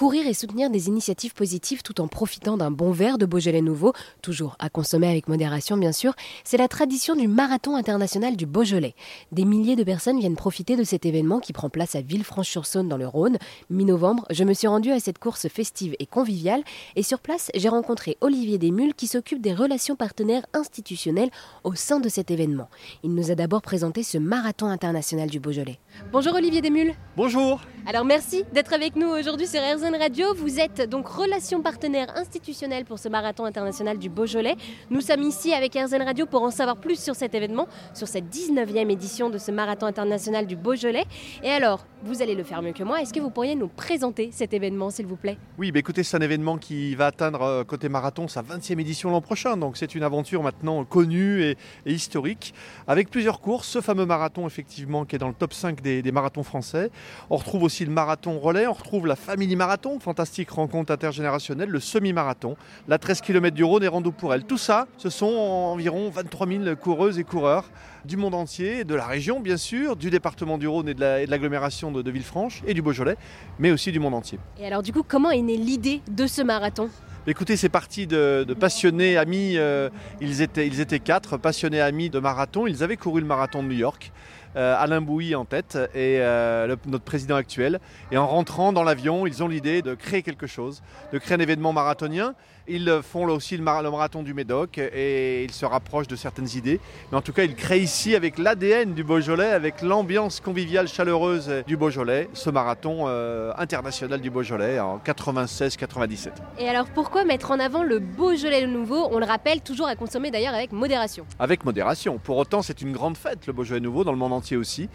Courir et soutenir des initiatives positives tout en profitant d'un bon verre de Beaujolais nouveau, toujours à consommer avec modération bien sûr, c'est la tradition du marathon international du Beaujolais. Des milliers de personnes viennent profiter de cet événement qui prend place à Villefranche-sur-Saône dans le Rhône. Mi-novembre, je me suis rendue à cette course festive et conviviale et sur place, j'ai rencontré Olivier Desmules qui s'occupe des relations partenaires institutionnelles au sein de cet événement. Il nous a d'abord présenté ce marathon international du Beaujolais. Bonjour Olivier Desmules. Bonjour. Alors merci d'être avec nous aujourd'hui sur Radio. Vous êtes donc relation partenaire institutionnelle pour ce marathon international du Beaujolais. Nous sommes ici avec RZN Radio pour en savoir plus sur cet événement, sur cette 19e édition de ce marathon international du Beaujolais. Et alors, vous allez le faire mieux que moi. Est-ce que vous pourriez nous présenter cet événement, s'il vous plaît? Oui, bah écoutez, c'est un événement qui va atteindre euh, côté marathon sa 20e édition l'an prochain. Donc c'est une aventure maintenant connue et, et, historique, avec plusieurs courses. Ce fameux marathon, effectivement, qui est dans le top 5 des, des marathons français. On retrouve aussi le marathon relais, on retrouve la Family Marathon, fantastique rencontre intergénérationnelle, le semi-marathon, la 13 km du Rhône et Rando pour elle. Tout ça, ce sont environ 23 000 coureuses et coureurs du monde entier, de la région bien sûr, du département du Rhône et de l'agglomération de, de Villefranche et du Beaujolais, mais aussi du monde entier. Et alors du coup, comment est née l'idée de ce marathon? Écoutez, c'est parti de, de, passionnés amis. Euh, ils, étaient, ils étaient quatre passionnés amis de marathon. Ils avaient couru le marathon de New York. Euh, Alain Bouilly en tête et euh, le, notre président actuel. Et en rentrant dans l'avion, ils ont l'idée de créer quelque chose, de créer un événement marathonien. Ils font là aussi le, mar le, marathon du Médoc et ils se rapprochent de certaines idées. Mais en tout cas, ils créent ici avec l'ADN du Beaujolais, avec l'ambiance conviviale chaleureuse du Beaujolais, ce marathon euh, international du Beaujolais en 96-97. Et alors pourquoi mettre en avant le Beaujolais nouveau? On le rappelle, toujours à consommer d'ailleurs avec modération. Avec modération. Pour autant, c'est une grande fête, le Beaujolais nouveau, dans le monde entier aussi.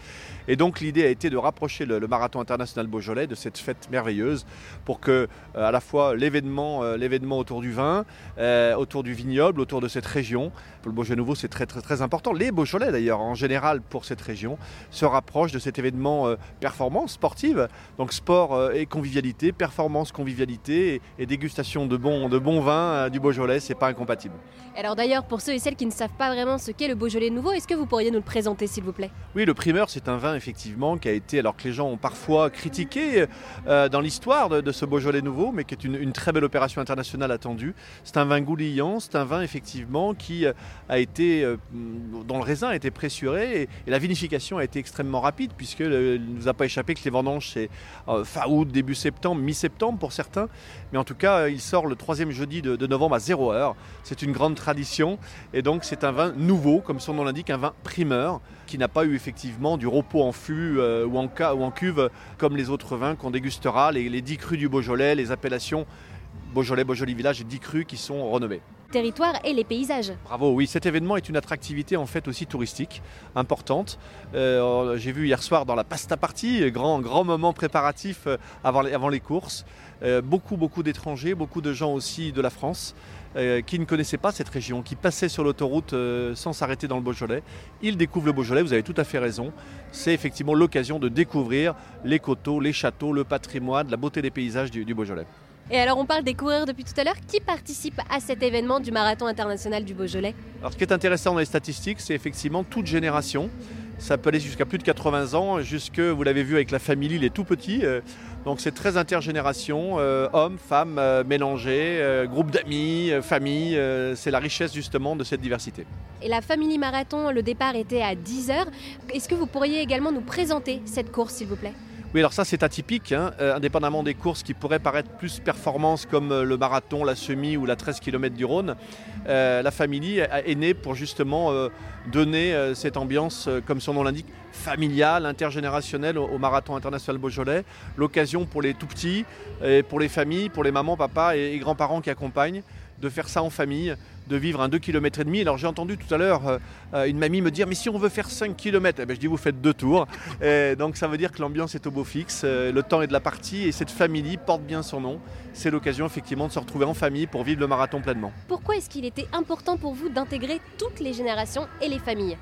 Et donc l'idée a été de rapprocher le, marathon international Beaujolais de cette fête merveilleuse pour que euh, à la fois l'événement euh, l'événement autour du vin, euh, autour du vignoble, autour de cette région, pour le Beaujolais nouveau c'est très, très important. Les Beaujolais d'ailleurs en général pour cette région se rapprochent de cet événement performance sportive, donc sport et convivialité, performance, convivialité et, dégustation de bons de bons vins du Beaujolais, c'est pas incompatible. Alors d'ailleurs pour ceux et celles qui ne savent pas vraiment ce qu'est le Beaujolais nouveau, est-ce que vous pourriez nous le présenter s'il vous plaît? Oui, le primeur c'est un vin effectivement qui a été, alors que les gens ont parfois critiqué euh, dans l'histoire de, ce Beaujolais nouveau, mais qui est une, très belle opération internationale attendue. C'est un vin gouliant, c'est un vin effectivement qui a été, euh, dont le raisin a été pressuré et, la vinification a été extrêmement rapide, puisque ne nous a pas échappé que les vendanges c'est euh, fin août, début septembre, mi-septembre pour certains, mais en tout cas il sort le troisième jeudi de, de novembre à 0 heure. C'est une grande tradition et donc c'est un vin nouveau, comme son nom l'indique, un vin primeur qui n'a pas eu effectivement du repos en fût euh, ou, en cuve comme les autres vins qu'on dégustera, les, les 10 crus du Beaujolais, les appellations Beaujolais, Beaujolais Village et 10 crus qui sont renommés territoire et les paysages. Bravo, oui, cet événement est une attractivité en fait aussi touristique importante. Euh, J'ai vu hier soir dans la pasta party, grand, grand moment préparatif avant les, avant les courses. Euh, beaucoup, beaucoup d'étrangers, beaucoup de gens aussi de la France euh, qui ne connaissaient pas cette région, qui passaient sur l'autoroute euh, sans s'arrêter dans le Beaujolais. Ils découvrent le Beaujolais, vous avez tout à fait raison. C'est effectivement l'occasion de découvrir les coteaux, les châteaux, le patrimoine, la beauté des paysages du Beaujolais. Et alors on parle des coureurs depuis tout à l'heure, qui participe à cet événement du marathon international du Beaujolais? Alors ce qui est intéressant dans les statistiques, c'est effectivement toute génération. Ça peut aller jusqu'à plus de 80 ans, jusque, vous l'avez vu avec la famille, les tout petits. Donc c'est très intergénération, euh, hommes, femmes euh, mélangés, euh, groupe d'amis, euh, famille. euh, c'est la richesse justement de cette diversité. Et la Family Marathon, le départ était à 10h. Est-ce que vous pourriez également nous présenter cette course s'il vous plaît? Oui, alors ça c'est atypique, hein, euh, indépendamment des courses qui pourraient paraître plus performances comme euh, le marathon, la semi ou la 13 km du Rhône. Euh, la famille est née pour justement donner cette ambiance, comme son nom l'indique, familiale, intergénérationnelle au, marathon international Beaujolais. L'occasion pour les tout petits, et pour les familles, pour les mamans, papas et grands-parents qui accompagnent de faire ça en famille, de vivre un 2 km et demi. Alors j'ai entendu tout à l'heure euh, une mamie me dire mais si on veut faire 5 km, eh ben, je dis vous faites deux tours. Et donc ça veut dire que l'ambiance est au beau fixe, euh, le temps est de la partie et cette famille porte bien son nom. C'est l'occasion effectivement de se retrouver en famille pour vivre le marathon pleinement. Pourquoi est-ce qu'il était important pour vous d'intégrer toutes les générations et les familles?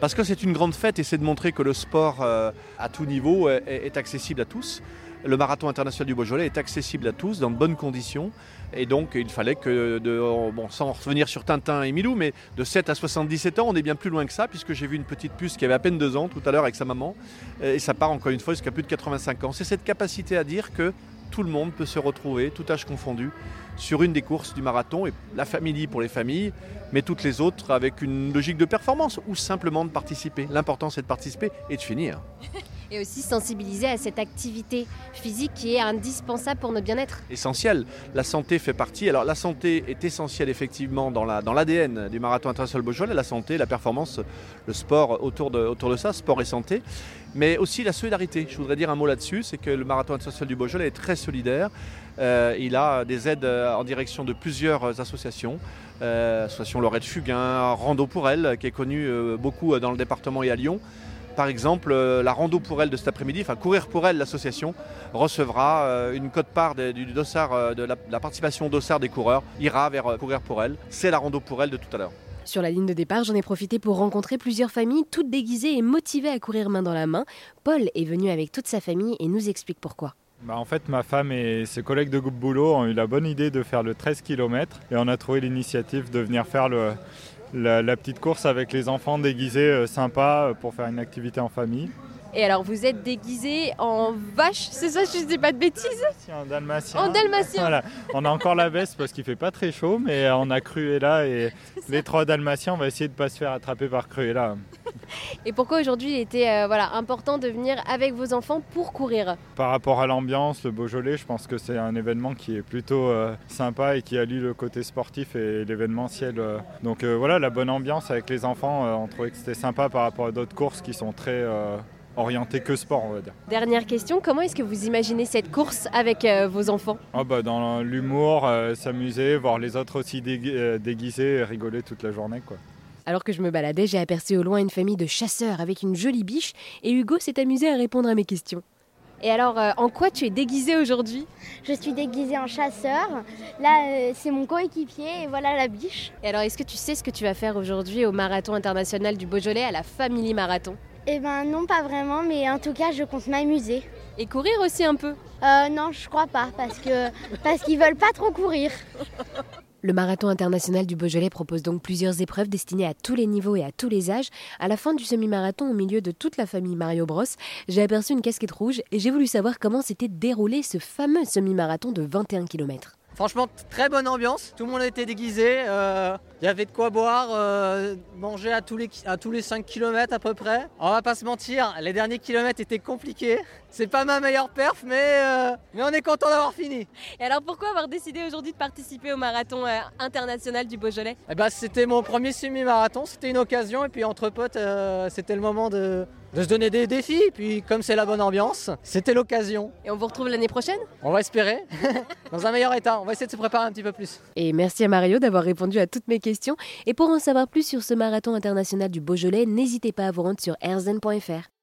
Parce que c'est une grande fête et c'est de montrer que le sport euh, à tout niveau est, est accessible à tous. Le marathon international du Beaujolais est accessible à tous dans de bonnes conditions et donc il fallait que, bon, sans revenir sur Tintin et Milou, mais de 7 à 77 ans, on est bien plus loin que ça, puisque j'ai vu une petite puce qui avait à peine 2 ans tout à l'heure avec sa maman, et ça part encore une fois jusqu'à plus de 85 ans. C'est cette capacité à dire que tout le monde peut se retrouver, tout âge confondu, sur une des courses du marathon, et la famille pour les familles, mais toutes les autres avec une logique de performance ou simplement de participer. L'important c'est de participer et de finir. Et aussi sensibiliser à cette activité physique qui est indispensable pour notre bien-être. Essentiel. La santé fait partie. Alors la santé est essentielle effectivement dans l'ADN dans du marathon international Beaujolais. La santé, la performance, le sport autour de, autour de ça, sport et santé. Mais aussi la solidarité. Je voudrais dire un mot là-dessus, c'est que le marathon international du Beaujolais est très solidaire. Euh, il a des aides euh, en direction de plusieurs associations. Euh, association Laurette Fugain, Rando pour elle, qui est connue euh, beaucoup dans le département et à Lyon. Par exemple, euh, la rando pour elle de cet après-midi, enfin courir pour elle, l'association recevra euh, une cote-part du, dossard, euh, de la, participation au dossard des coureurs, ira vers courir pour elle. C'est la rando pour elle de tout à l'heure. Sur la ligne de départ, j'en ai profité pour rencontrer plusieurs familles, toutes déguisées et motivées à courir main dans la main. Paul est venu avec toute sa famille et nous explique pourquoi. Bah en fait, ma femme et ses collègues de groupe boulot ont eu la bonne idée de faire le 13 km et on a trouvé l'initiative de venir faire le, la, petite course avec les enfants déguisés euh, sympa euh, pour faire une activité en famille. Et alors vous êtes déguisé en vache, c'est ça, je ne dis pas de bêtises? En dalmatien. En dalmatien. Voilà. On a encore la veste parce qu'il fait pas très chaud, mais on a Cruella et les trois dalmatiens, on va essayer de ne pas se faire attraper par Cruella. Et pourquoi aujourd'hui il était euh, voilà, important de venir avec vos enfants pour courir Par rapport à l'ambiance, le Beaujolais, je pense que c'est un événement qui est plutôt euh, sympa et qui allie le côté sportif et l'événementiel. Euh. Donc voilà, la bonne ambiance avec les enfants, on trouvait que c'était sympa par rapport à d'autres courses qui sont très orientées que sport, on va dire. Dernière question, comment est-ce que vous imaginez cette course avec vos enfants? Oh bah Dans l'humour, s'amuser, voir les autres aussi déguisés et rigoler toute la journée. quoi. Alors que je me baladais, j'ai aperçu au loin une famille de chasseurs avec une jolie biche et Hugo s'est amusé à répondre à mes questions. Et alors, euh, en quoi tu es déguisé aujourd'hui? Je suis déguisé en chasseur. Là, euh, c'est mon coéquipier et voilà la biche. Et alors, est-ce que tu sais ce que tu vas faire aujourd'hui au Marathon international du Beaujolais à la Family Marathon? Eh ben non, pas vraiment, mais en tout cas, je compte m'amuser. Et courir aussi un peu? Euh, Non, je crois pas, parce que parce qu'ils veulent pas trop courir. Le marathon international du Beaujolais propose donc plusieurs épreuves destinées à tous les niveaux et à tous les âges. À la fin du semi-marathon, au milieu de toute la famille Mario Bros, j'ai aperçu une casquette rouge et j'ai voulu savoir comment s'était déroulé ce fameux semi-marathon de 21 km. Franchement, très bonne ambiance. Tout le monde était déguisé. Euh, il y avait de quoi boire, euh, manger à tous, les, à tous les 5 km à peu près. On va pas se mentir, les derniers kilomètres étaient compliqués. C'est pas ma meilleure perf, mais, euh, mais on est content d'avoir fini. Et alors pourquoi avoir décidé aujourd'hui de participer au marathon international du Beaujolais? Eh ben, C'était mon premier semi-marathon, c'était une occasion. Et puis entre potes, c'était le moment de, de se donner des défis. Puis comme c'est la bonne ambiance, c'était l'occasion. Et on vous retrouve l'année prochaine? On va espérer, dans un meilleur état. On va essayer de se préparer un petit peu plus. Et merci à Mario d'avoir répondu à toutes mes questions. Et pour en savoir plus sur ce marathon international du Beaujolais, n'hésitez pas à vous rendre sur erzen.fr.